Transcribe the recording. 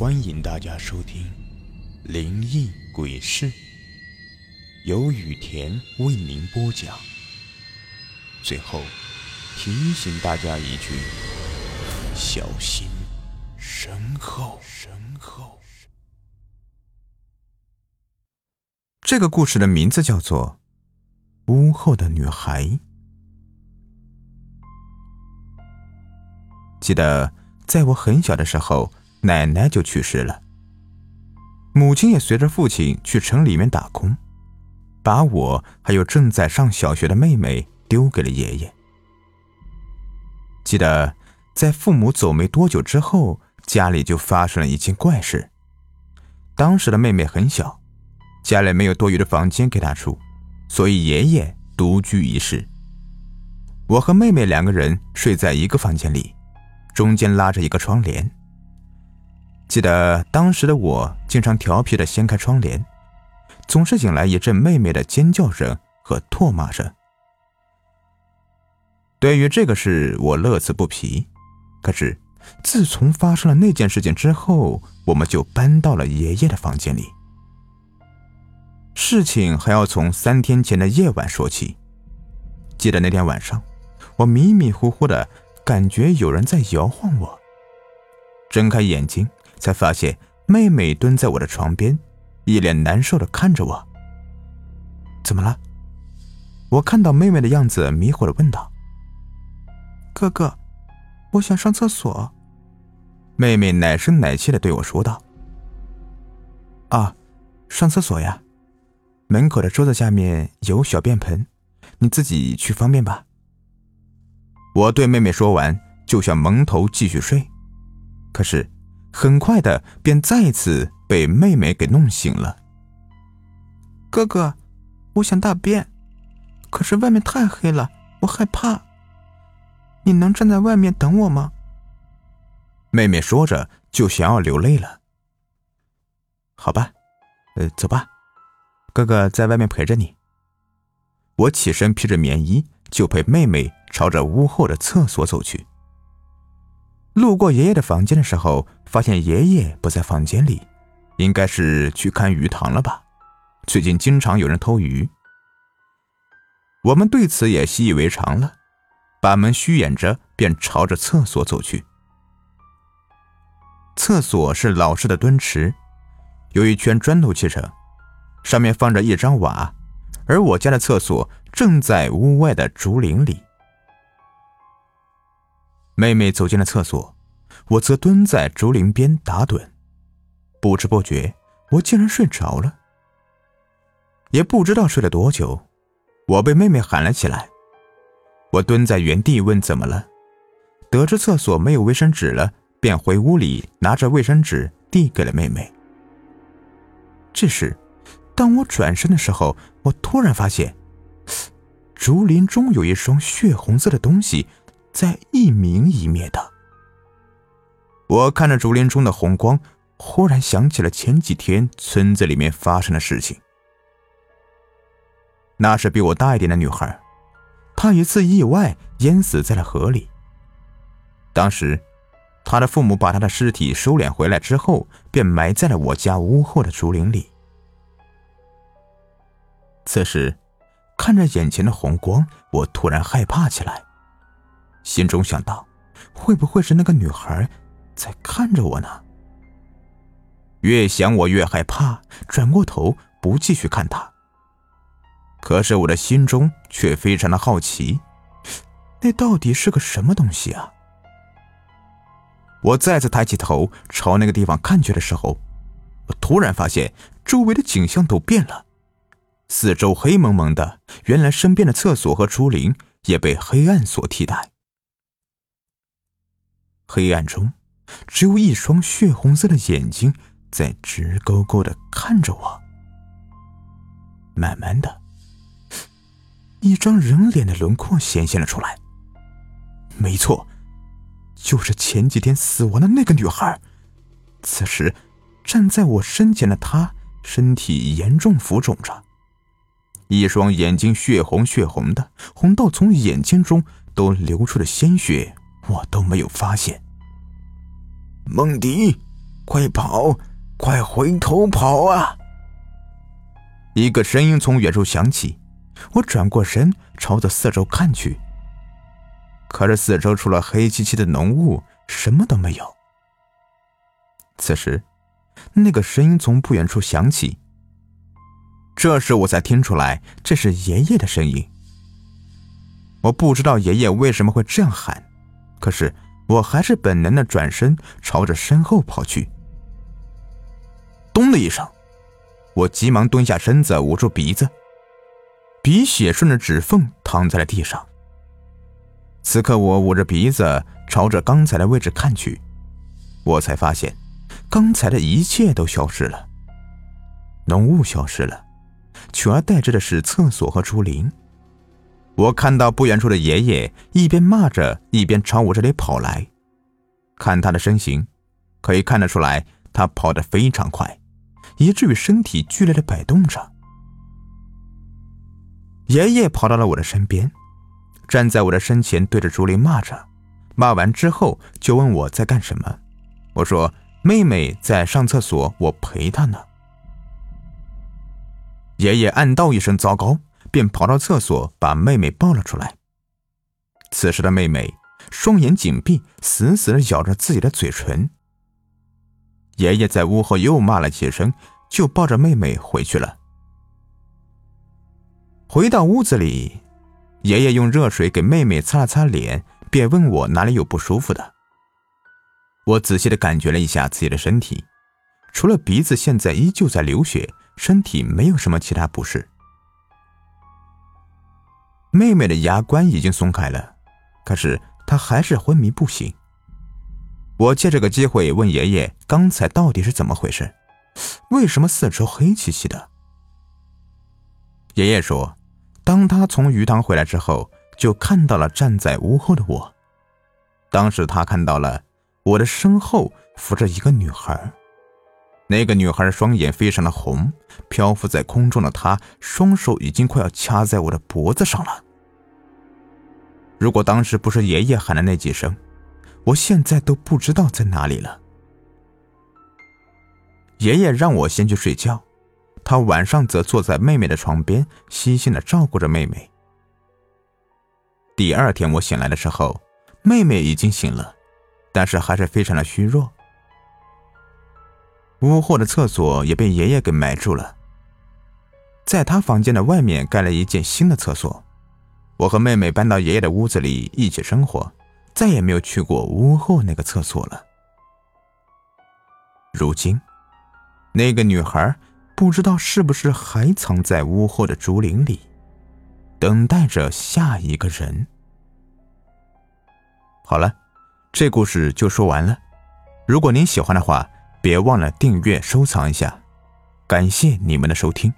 欢迎大家收听《灵异鬼事》，由雨田为您播讲。最后提醒大家一句：小心身后。身后。这个故事的名字叫做《屋后的女孩》。记得在我很小的时候。奶奶就去世了，母亲也随着父亲去城里面打工，把我还有正在上小学的妹妹丢给了爷爷。记得在父母走没多久之后，家里就发生了一件怪事。当时的妹妹很小，家里没有多余的房间给她住，所以爷爷独居一室。我和妹妹两个人睡在一个房间里，中间拉着一个窗帘。记得当时的我经常调皮的掀开窗帘，总是引来一阵妹妹的尖叫声和唾骂声。对于这个事，我乐此不疲。可是，自从发生了那件事情之后，我们就搬到了爷爷的房间里。事情还要从三天前的夜晚说起。记得那天晚上，我迷迷糊糊的感觉有人在摇晃我，睁开眼睛。才发现妹妹蹲在我的床边，一脸难受的看着我。怎么了？我看到妹妹的样子，迷糊的问道：“哥哥，我想上厕所。”妹妹奶声奶气的对我说道：“啊，上厕所呀，门口的桌子下面有小便盆，你自己去方便吧。”我对妹妹说完，就想蒙头继续睡，可是。很快的，便再次被妹妹给弄醒了。哥哥，我想大便，可是外面太黑了，我害怕。你能站在外面等我吗？妹妹说着就想要流泪了。好吧，呃，走吧，哥哥在外面陪着你。我起身披着棉衣，就陪妹妹朝着屋后的厕所走去。路过爷爷的房间的时候，发现爷爷不在房间里，应该是去看鱼塘了吧？最近经常有人偷鱼。我们对此也习以为常了，把门虚掩着，便朝着厕所走去。厕所是老式的蹲池，有一圈砖头砌成，上面放着一张瓦，而我家的厕所正在屋外的竹林里。妹妹走进了厕所，我则蹲在竹林边打盹。不知不觉，我竟然睡着了。也不知道睡了多久，我被妹妹喊了起来。我蹲在原地问怎么了，得知厕所没有卫生纸了，便回屋里拿着卫生纸递给了妹妹。这时，当我转身的时候，我突然发现，竹林中有一双血红色的东西。在一明一灭的，我看着竹林中的红光，忽然想起了前几天村子里面发生的事情。那是比我大一点的女孩，她一次意外淹死在了河里。当时，她的父母把她的尸体收敛回来之后，便埋在了我家屋后的竹林里。此时，看着眼前的红光，我突然害怕起来。心中想到，会不会是那个女孩在看着我呢？越想我越害怕，转过头不继续看她。可是我的心中却非常的好奇，那到底是个什么东西啊？我再次抬起头朝那个地方看去的时候，我突然发现周围的景象都变了，四周黑蒙蒙的，原来身边的厕所和竹林也被黑暗所替代。黑暗中，只有一双血红色的眼睛在直勾勾的看着我。慢慢的，一张人脸的轮廓显现了出来。没错，就是前几天死亡的那个女孩。此时，站在我身前的她，身体严重浮肿着，一双眼睛血红血红的，红到从眼睛中都流出了鲜血。我都没有发现。梦迪，快跑，快回头跑啊！一个声音从远处响起，我转过身，朝着四周看去。可是四周除了黑漆漆的浓雾，什么都没有。此时，那个声音从不远处响起。这时我才听出来，这是爷爷的声音。我不知道爷爷为什么会这样喊，可是我还是本能的转身朝着身后跑去。咚的一声，我急忙蹲下身子捂住鼻子，鼻血顺着指缝淌在了地上。此刻我捂着鼻子朝着刚才的位置看去，我才发现，刚才的一切都消失了，浓雾消失了，取而代之的是厕所和竹林。我看到不远处的爷爷一边骂着，一边朝我这里跑来。看他的身形，可以看得出来，他跑得非常快，以至于身体剧烈的摆动着。爷爷跑到了我的身边。站在我的身前，对着竹林骂着，骂完之后就问我在干什么。我说：“妹妹在上厕所，我陪她呢。”爷爷暗道一声糟糕，便跑到厕所把妹妹抱了出来。此时的妹妹双眼紧闭，死死的咬着自己的嘴唇。爷爷在屋后又骂了几声，就抱着妹妹回去了。回到屋子里。爷爷用热水给妹妹擦了擦脸，便问我哪里有不舒服的。我仔细的感觉了一下自己的身体，除了鼻子现在依旧在流血，身体没有什么其他不适。妹妹的牙关已经松开了，可是她还是昏迷不醒。我借这个机会问爷爷，刚才到底是怎么回事？为什么四周黑漆漆的？爷爷说。当他从鱼塘回来之后，就看到了站在屋后的我。当时他看到了我的身后扶着一个女孩，那个女孩双眼非常的红，漂浮在空中的她双手已经快要掐在我的脖子上了。如果当时不是爷爷喊的那几声，我现在都不知道在哪里了。爷爷让我先去睡觉。他晚上则坐在妹妹的床边，细心的照顾着妹妹。第二天我醒来的时候，妹妹已经醒了，但是还是非常的虚弱。屋后的厕所也被爷爷给埋住了，在他房间的外面盖了一间新的厕所。我和妹妹搬到爷爷的屋子里一起生活，再也没有去过屋后那个厕所了。如今，那个女孩。不知道是不是还藏在屋后的竹林里，等待着下一个人。好了，这故事就说完了。如果您喜欢的话，别忘了订阅、收藏一下。感谢你们的收听。